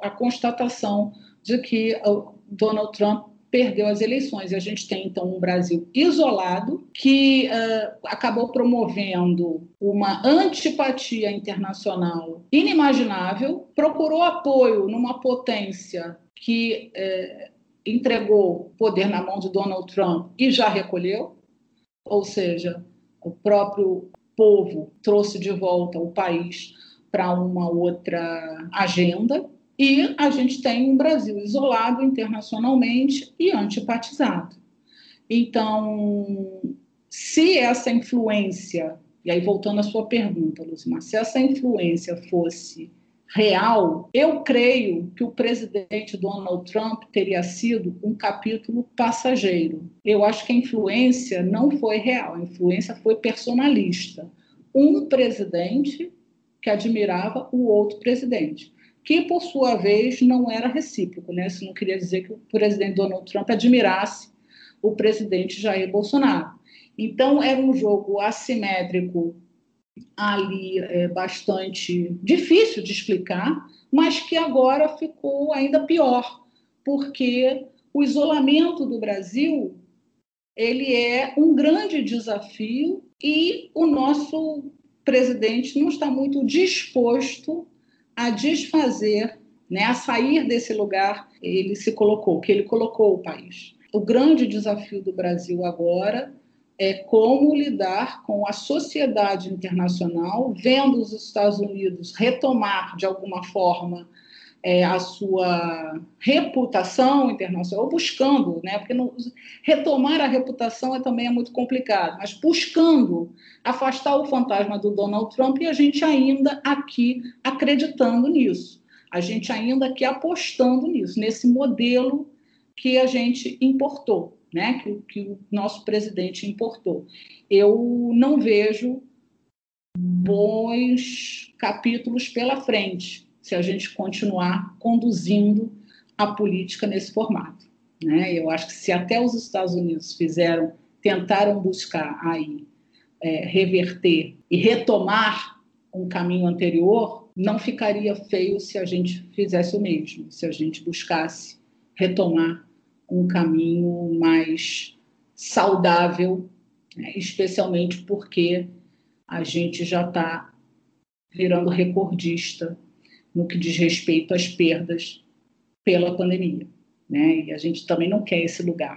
a constatação de que Donald Trump perdeu as eleições. E a gente tem, então, um Brasil isolado que uh, acabou promovendo uma antipatia internacional inimaginável, procurou apoio numa potência que uh, entregou poder na mão de Donald Trump e já recolheu, ou seja, o próprio povo trouxe de volta o país para uma outra agenda e a gente tem um Brasil isolado internacionalmente e antipatizado. Então, se essa influência, e aí voltando à sua pergunta, Lucimar, se essa influência fosse real, eu creio que o presidente Donald Trump teria sido um capítulo passageiro. Eu acho que a influência não foi real, a influência foi personalista. Um presidente que admirava o outro presidente que por sua vez não era recíproco, né? Isso não queria dizer que o presidente Donald Trump admirasse o presidente Jair Bolsonaro. Então era um jogo assimétrico ali é, bastante difícil de explicar, mas que agora ficou ainda pior, porque o isolamento do Brasil ele é um grande desafio e o nosso presidente não está muito disposto a desfazer, né, a sair desse lugar, ele se colocou, que ele colocou o país. O grande desafio do Brasil agora é como lidar com a sociedade internacional, vendo os Estados Unidos retomar de alguma forma é, a sua reputação internacional, ou buscando, né, porque retomar a reputação é, também é muito complicado, mas buscando afastar o fantasma do Donald Trump e a gente ainda aqui acreditando nisso, a gente ainda aqui apostando nisso, nesse modelo que a gente importou, né, que, que o nosso presidente importou. Eu não vejo bons capítulos pela frente se a gente continuar conduzindo a política nesse formato. Né? Eu acho que se até os Estados Unidos fizeram, tentaram buscar aí é, reverter e retomar um caminho anterior, não ficaria feio se a gente fizesse o mesmo, se a gente buscasse retomar um caminho mais saudável, né? especialmente porque a gente já está virando recordista no que diz respeito às perdas pela pandemia. Né? E a gente também não quer esse lugar.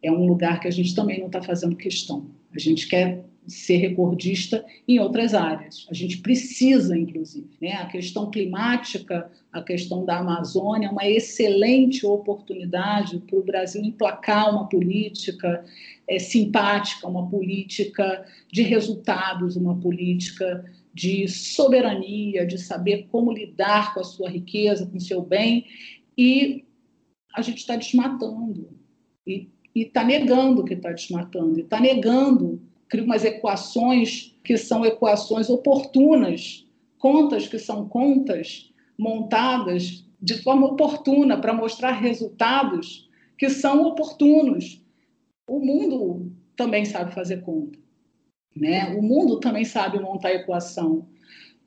É um lugar que a gente também não está fazendo questão. A gente quer ser recordista em outras áreas. A gente precisa, inclusive. Né? A questão climática, a questão da Amazônia, é uma excelente oportunidade para o Brasil emplacar uma política é, simpática, uma política de resultados, uma política de soberania, de saber como lidar com a sua riqueza, com o seu bem, e a gente está desmatando, e está negando que está desmatando, e está negando, cria umas equações que são equações oportunas, contas que são contas montadas de forma oportuna para mostrar resultados que são oportunos. O mundo também sabe fazer conta. Né? O mundo também sabe montar equação.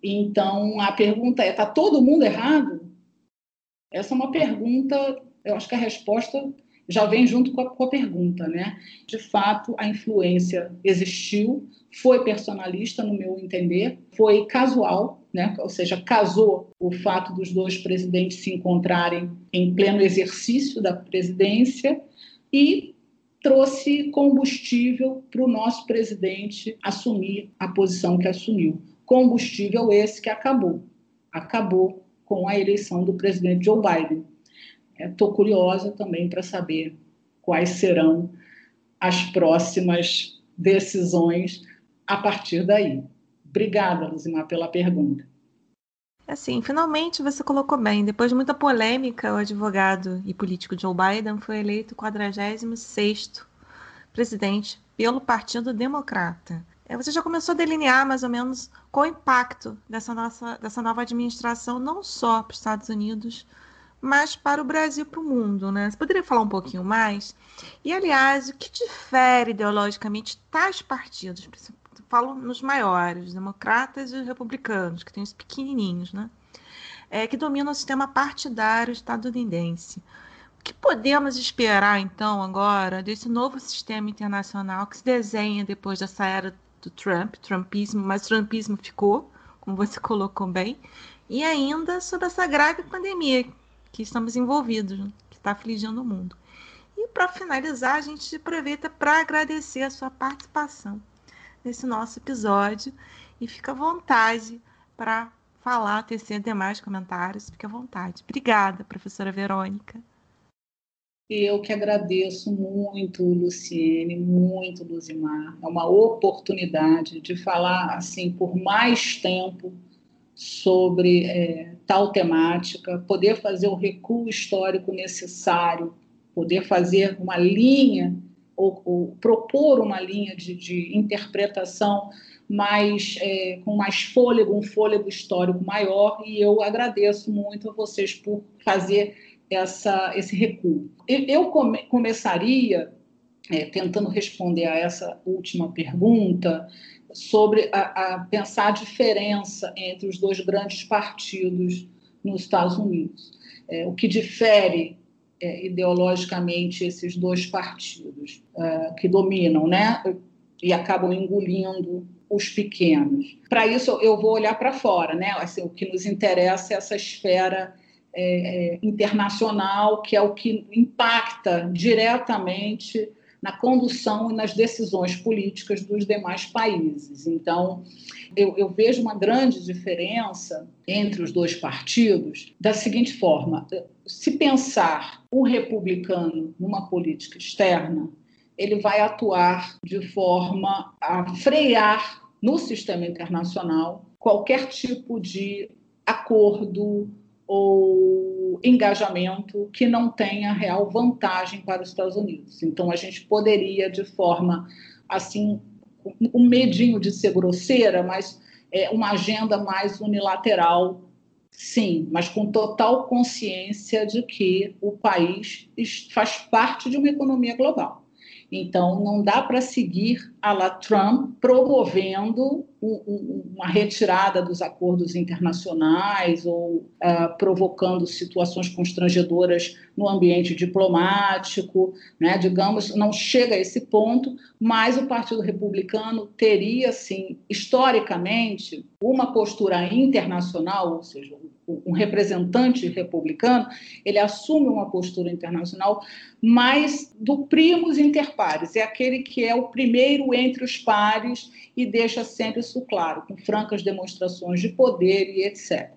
Então, a pergunta é: está todo mundo errado? Essa é uma pergunta, eu acho que a resposta já vem junto com a, com a pergunta. Né? De fato, a influência existiu, foi personalista, no meu entender, foi casual, né? ou seja, casou o fato dos dois presidentes se encontrarem em pleno exercício da presidência e trouxe combustível para o nosso presidente assumir a posição que assumiu. Combustível esse que acabou. Acabou com a eleição do presidente Joe Biden. Estou é, curiosa também para saber quais serão as próximas decisões a partir daí. Obrigada, Luzimar, pela pergunta. Assim, finalmente você colocou bem. Depois de muita polêmica, o advogado e político Joe Biden foi eleito 46º presidente pelo Partido Democrata. É, você já começou a delinear mais ou menos qual o impacto dessa, nossa, dessa nova administração, não só para os Estados Unidos, mas para o Brasil e para o mundo, né? Você poderia falar um pouquinho mais? E, aliás, o que difere ideologicamente tais partidos? Falo nos maiores, democratas e os republicanos, que tem os pequenininhos, né? É, que dominam o sistema partidário estadunidense. O que podemos esperar, então, agora, desse novo sistema internacional que se desenha depois dessa era do Trump, Trumpismo, mas Trumpismo ficou, como você colocou bem, e ainda sobre essa grave pandemia que estamos envolvidos, que está afligindo o mundo. E para finalizar, a gente aproveita para agradecer a sua participação nesse nosso episódio e fica à vontade para falar, tecer demais comentários, fique à vontade. Obrigada, professora Verônica. Eu que agradeço muito, Luciene, muito, Luzimar. É uma oportunidade de falar assim por mais tempo sobre é, tal temática, poder fazer o recuo histórico necessário, poder fazer uma linha ou, ou propor uma linha de, de interpretação mais é, com mais fôlego, um fôlego histórico maior, e eu agradeço muito a vocês por fazer essa, esse recuo. Eu come, começaria é, tentando responder a essa última pergunta, sobre a, a, pensar a diferença entre os dois grandes partidos nos Estados Unidos. É, o que difere é, ideologicamente esses dois partidos é, que dominam, né, e acabam engolindo os pequenos. Para isso, eu vou olhar para fora, né? Assim, o que nos interessa é essa esfera é, é, internacional, que é o que impacta diretamente na condução e nas decisões políticas dos demais países. Então, eu, eu, vejo uma grande diferença entre os dois partidos da seguinte forma: se pensar o republicano numa política externa, ele vai atuar de forma a frear no sistema internacional qualquer tipo de acordo ou engajamento que não tenha real vantagem para os Estados Unidos. Então, a gente poderia, de forma assim, um medinho de ser grosseira, mas é, uma agenda mais unilateral, sim, mas com total consciência de que o país faz parte de uma economia global. Então, não dá para seguir a la Trump promovendo uma retirada dos acordos internacionais ou uh, provocando situações constrangedoras no ambiente diplomático, né? digamos, não chega a esse ponto, mas o Partido Republicano teria, sim, historicamente, uma postura internacional, ou seja, um representante republicano, ele assume uma postura internacional mais do primus inter pares, é aquele que é o primeiro entre os pares e deixa sempre isso claro, com francas demonstrações de poder e etc.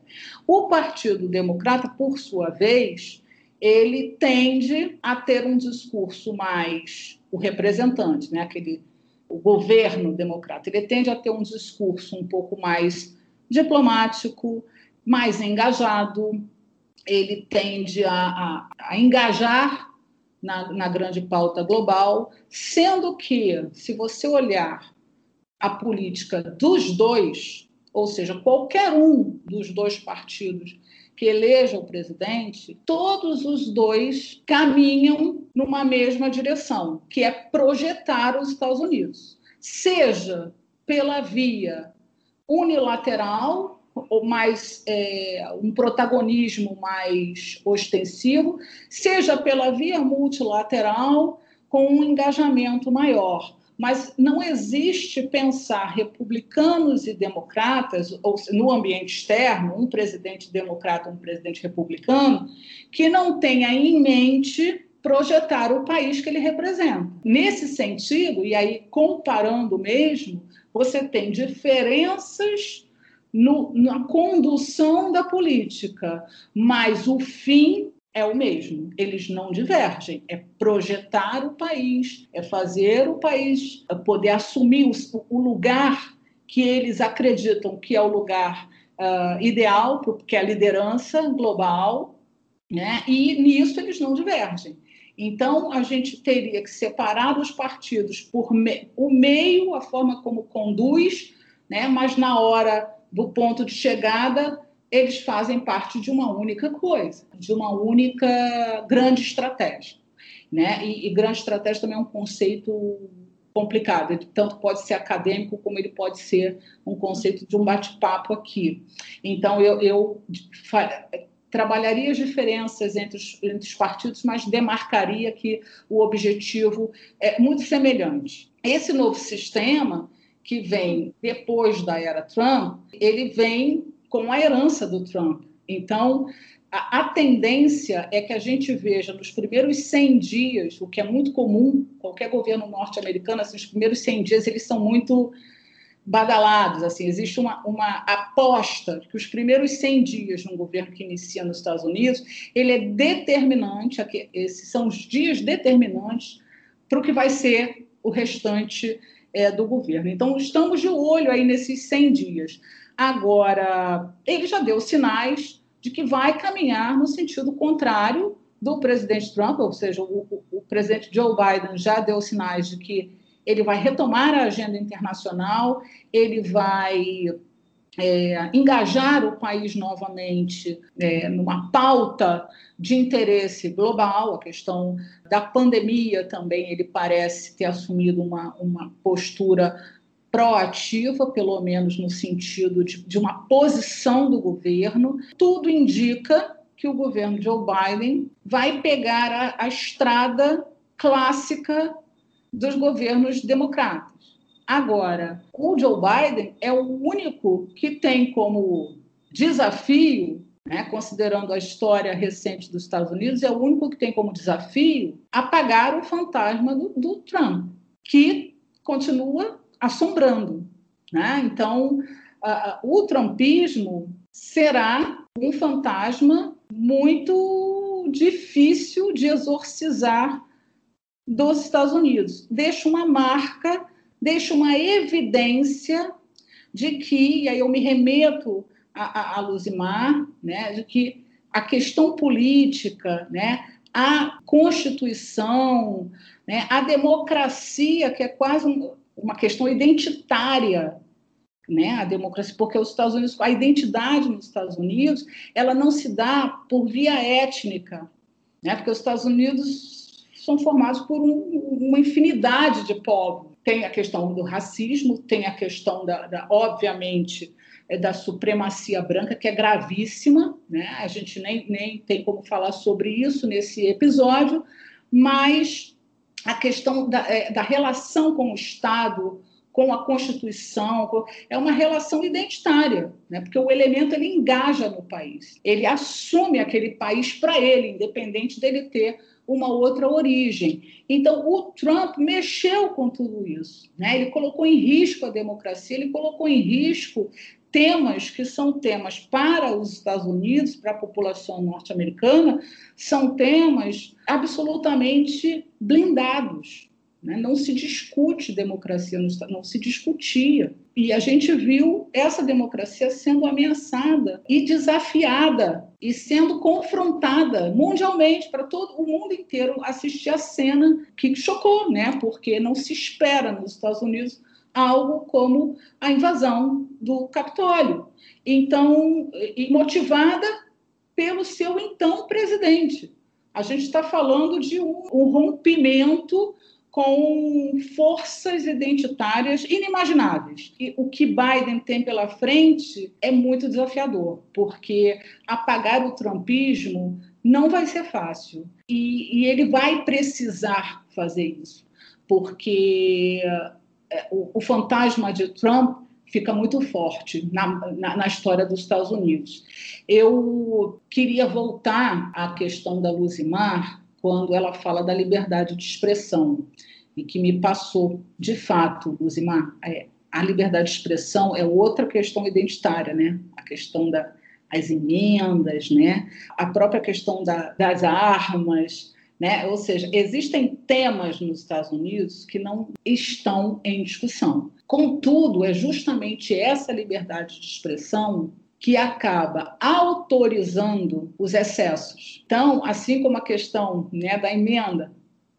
O Partido Democrata, por sua vez, ele tende a ter um discurso mais o representante, né, aquele o governo democrata, ele tende a ter um discurso um pouco mais diplomático, mais engajado, ele tende a, a, a engajar na, na grande pauta global, sendo que, se você olhar a política dos dois, ou seja, qualquer um dos dois partidos que eleja o presidente, todos os dois caminham numa mesma direção, que é projetar os Estados Unidos, seja pela via unilateral ou mais é, um protagonismo mais ostensivo, seja pela via multilateral com um engajamento maior. Mas não existe pensar republicanos e democratas, ou no ambiente externo, um presidente democrata, um presidente republicano, que não tenha em mente projetar o país que ele representa. Nesse sentido, e aí comparando mesmo, você tem diferenças no, na condução da política, mas o fim é o mesmo. Eles não divergem. É projetar o país, é fazer o país poder assumir o, o lugar que eles acreditam que é o lugar uh, ideal, que é a liderança global, né? e nisso eles não divergem. Então, a gente teria que separar os partidos por me o meio, a forma como conduz, né? mas na hora do ponto de chegada eles fazem parte de uma única coisa, de uma única grande estratégia. Né? E, e grande estratégia também é um conceito complicado. Ele tanto pode ser acadêmico como ele pode ser um conceito de um bate-papo aqui. Então, eu, eu trabalharia as diferenças entre os, entre os partidos, mas demarcaria que o objetivo é muito semelhante. Esse novo sistema que vem depois da era Trump, ele vem com a herança do Trump. Então, a, a, tendência é que a gente veja nos primeiros 100 dias, o que é muito comum, qualquer governo norte-americano, assim, os primeiros 100 dias eles são muito badalados, assim, existe uma, uma aposta que os primeiros 100 dias num governo que inicia nos Estados Unidos, ele é determinante, esses são os dias determinantes para o que vai ser o restante é, do governo. Então, estamos de olho aí nesses 100 dias. Agora, ele já deu sinais de que vai caminhar no sentido contrário do presidente Trump, ou seja, o, o, o presidente Joe Biden já deu sinais de que ele vai retomar a agenda internacional, ele vai é, engajar o país novamente é, numa pauta de interesse global, a questão da pandemia também, ele parece ter assumido uma, uma postura proativa, pelo menos no sentido de, de uma posição do governo. Tudo indica que o governo Joe Biden vai pegar a, a estrada clássica dos governos democratas. Agora, o Joe Biden é o único que tem como desafio, né, considerando a história recente dos Estados Unidos, é o único que tem como desafio apagar o fantasma do, do Trump, que continua assombrando. Né? Então, o trumpismo será um fantasma muito difícil de exorcizar dos Estados Unidos. Deixa uma marca, deixa uma evidência de que, e aí eu me remeto a, a, a Luzimar, né, de que a questão política, né, a Constituição, né, a democracia, que é quase um, uma questão identitária, né, a democracia, porque os Estados Unidos, a identidade nos Estados Unidos, ela não se dá por via étnica, né, porque os Estados Unidos são formados por um, uma infinidade de povos. Tem a questão do racismo, tem a questão da, da obviamente, é da supremacia branca, que é gravíssima, né? a gente nem, nem tem como falar sobre isso nesse episódio, mas a questão da, é, da relação com o Estado, com a Constituição, é uma relação identitária, né? porque o elemento ele engaja no país, ele assume aquele país para ele, independente dele ter uma outra origem. Então, o Trump mexeu com tudo isso. Né? Ele colocou em risco a democracia, ele colocou em risco temas que são temas para os Estados Unidos, para a população norte-americana, são temas absolutamente blindados. Né? Não se discute democracia, não se discutia. E a gente viu essa democracia sendo ameaçada e desafiada e sendo confrontada mundialmente para todo o mundo inteiro assistir a cena que chocou, né? Porque não se espera nos Estados Unidos algo como a invasão do Capitólio. Então, motivada pelo seu então presidente. A gente está falando de um, um rompimento com forças identitárias inimagináveis. E o que Biden tem pela frente é muito desafiador, porque apagar o trumpismo não vai ser fácil. E, e ele vai precisar fazer isso, porque é, o, o, fantasma de Trump fica muito forte na, na, na, história dos Estados Unidos. Eu queria voltar à questão da Luzimar, quando ela fala da liberdade de expressão e que me passou, de fato, Luzimar, é, a liberdade de expressão é outra questão identitária, né? A questão das da, emendas, né? A própria questão da, das armas, né? Ou seja, existem temas nos Estados Unidos que não estão em discussão. Contudo, é justamente essa liberdade de expressão que acaba autorizando os excessos. Então, assim como a questão né, da emenda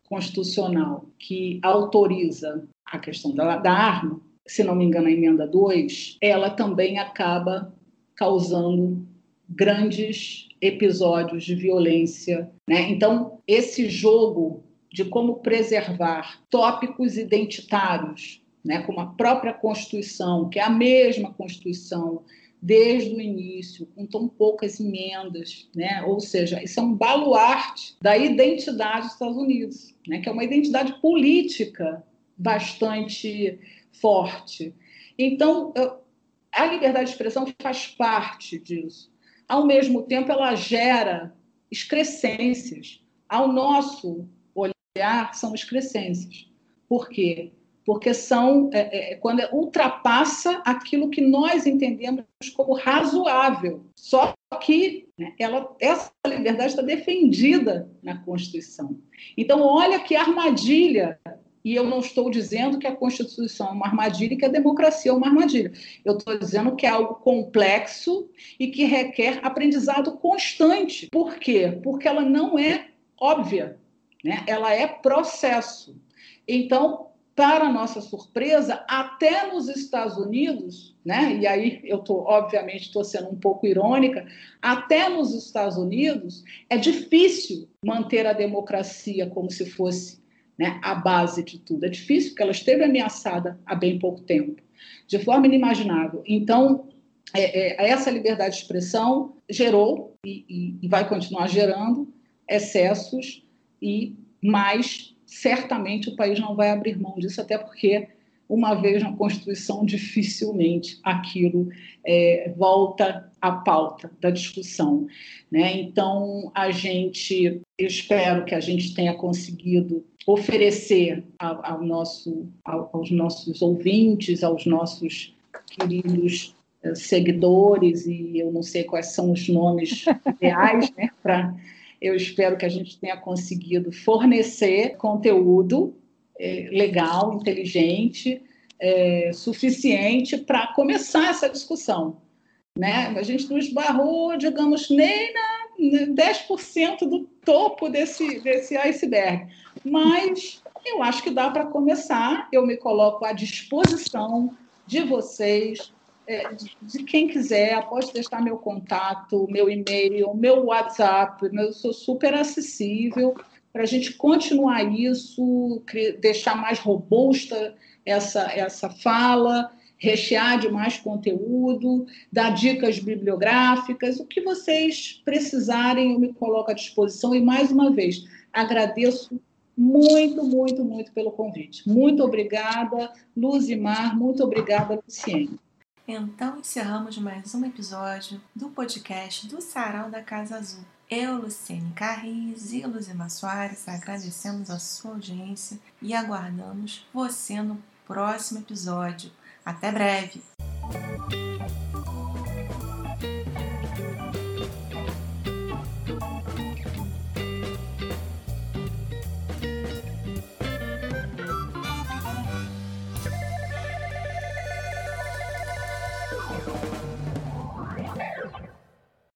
constitucional que autoriza a questão da, da arma, se não me engano, a emenda 2, ela também acaba causando grandes episódios de violência. Né? Então, esse jogo de como preservar tópicos identitários, né, como a própria Constituição, que é a mesma Constituição desde o início, com tão poucas emendas, né? ou seja, isso é um baluarte da identidade dos Estados Unidos, né? que é uma identidade política bastante forte. Então, a liberdade de expressão faz parte disso. Ao mesmo tempo, ela gera excrescências. Ao nosso olhar, são excrescências. Por quê? Porque são é, é, quando ultrapassa aquilo que nós entendemos como razoável. Só que né, ela, essa liberdade está defendida na Constituição. Então, olha que armadilha e eu não estou dizendo que a Constituição é uma armadilha e que a democracia é uma armadilha. Eu estou dizendo que é algo complexo e que requer aprendizado constante. Por quê? Porque ela não é óbvia, né? ela é processo. Então, para nossa surpresa, até nos Estados Unidos, né? e aí eu estou, obviamente, estou sendo um pouco irônica, até nos Estados Unidos é difícil manter a democracia como se fosse né, a base de tudo. É difícil porque ela esteve ameaçada há bem pouco tempo, de forma inimaginável. Então, é, é, essa liberdade de expressão gerou e, e, e vai continuar gerando excessos e mais certamente o país não vai abrir mão disso, até porque uma vez na Constituição, dificilmente aquilo é, volta à pauta da discussão. Né? Então, a gente, espero que a gente tenha conseguido oferecer ao, ao nosso, ao, aos nossos ouvintes, aos nossos queridos eh, seguidores, e eu não sei quais são os nomes reais, né, para eu espero que a gente tenha conseguido fornecer conteúdo é, legal, inteligente, é, suficiente para começar essa discussão. Né? A gente não esbarrou, digamos, nem na 10% do topo desse, desse iceberg. Mas eu acho que dá para começar. Eu me coloco à disposição de vocês, de, de, quem quiser. Pode deixar meu contato, meu e-mail, meu WhatsApp. Eu sou super acessível para a gente continuar isso, deixar mais robusta essa, essa fala rechear de mais conteúdo, dar dicas bibliográficas, o que vocês precisarem, eu me coloco à disposição. E mais uma vez, agradeço muito, muito, muito pelo convite. Muito obrigada, Luzimar, muito obrigada, Luciene. Então encerramos mais um episódio do podcast do Sarau da Casa Azul. Eu, Luciene Carris e Luzimar Soares agradecemos a sua audiência e aguardamos você no próximo episódio. Até breve!